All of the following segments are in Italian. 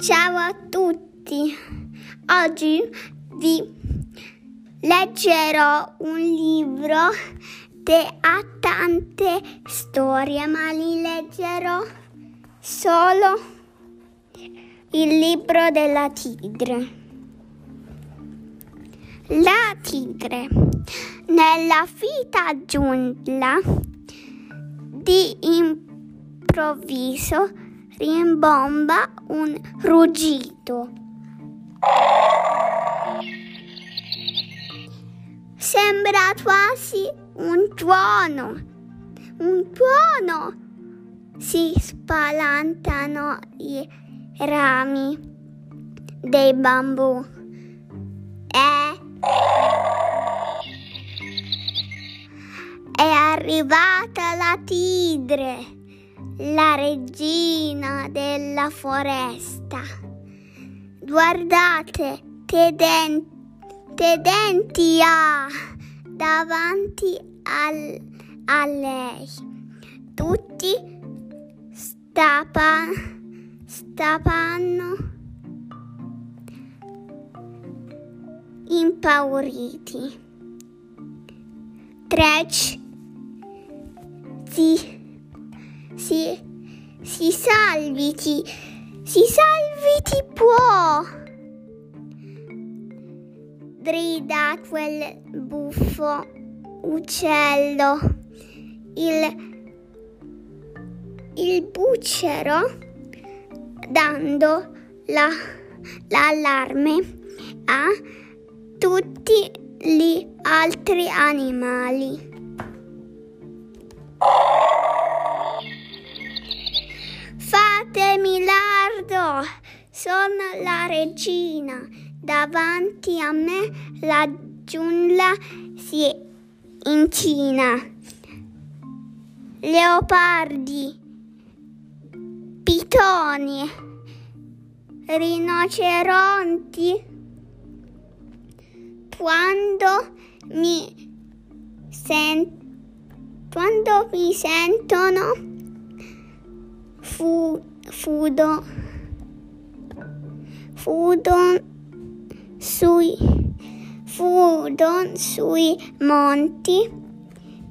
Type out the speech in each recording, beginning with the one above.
Ciao a tutti. Oggi vi leggerò un libro che ha tante storie, ma li leggerò solo il libro della tigre. La tigre nella fita giungla di improvviso rimbomba un ruggito. Sembra quasi un tuono, un tuono. Si spalantano i rami dei bambù. Eh? È arrivata la tigre, la regina della foresta. Guardate che denti, che denti ha davanti al, a lei. Tutti stapa, stapano impauriti. Trecce si, si, si salviti, si salviti può. Grida quel buffo uccello. Il, il bucero dando la, l'allarme a tutti gli altri animali. Fatemi lardo, sono la regina, davanti a me la giungla si incina. Leopardi, pitoni, rinoceronti, quando mi, sen- quando mi sentono fu, fudo, fudon sui, fudon sui monti,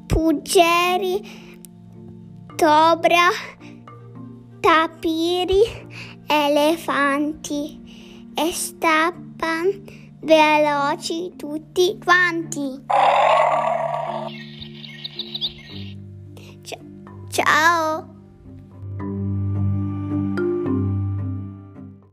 puggeri, tobra, tapiri, elefanti e stappan veloci tutti quanti. Ciao.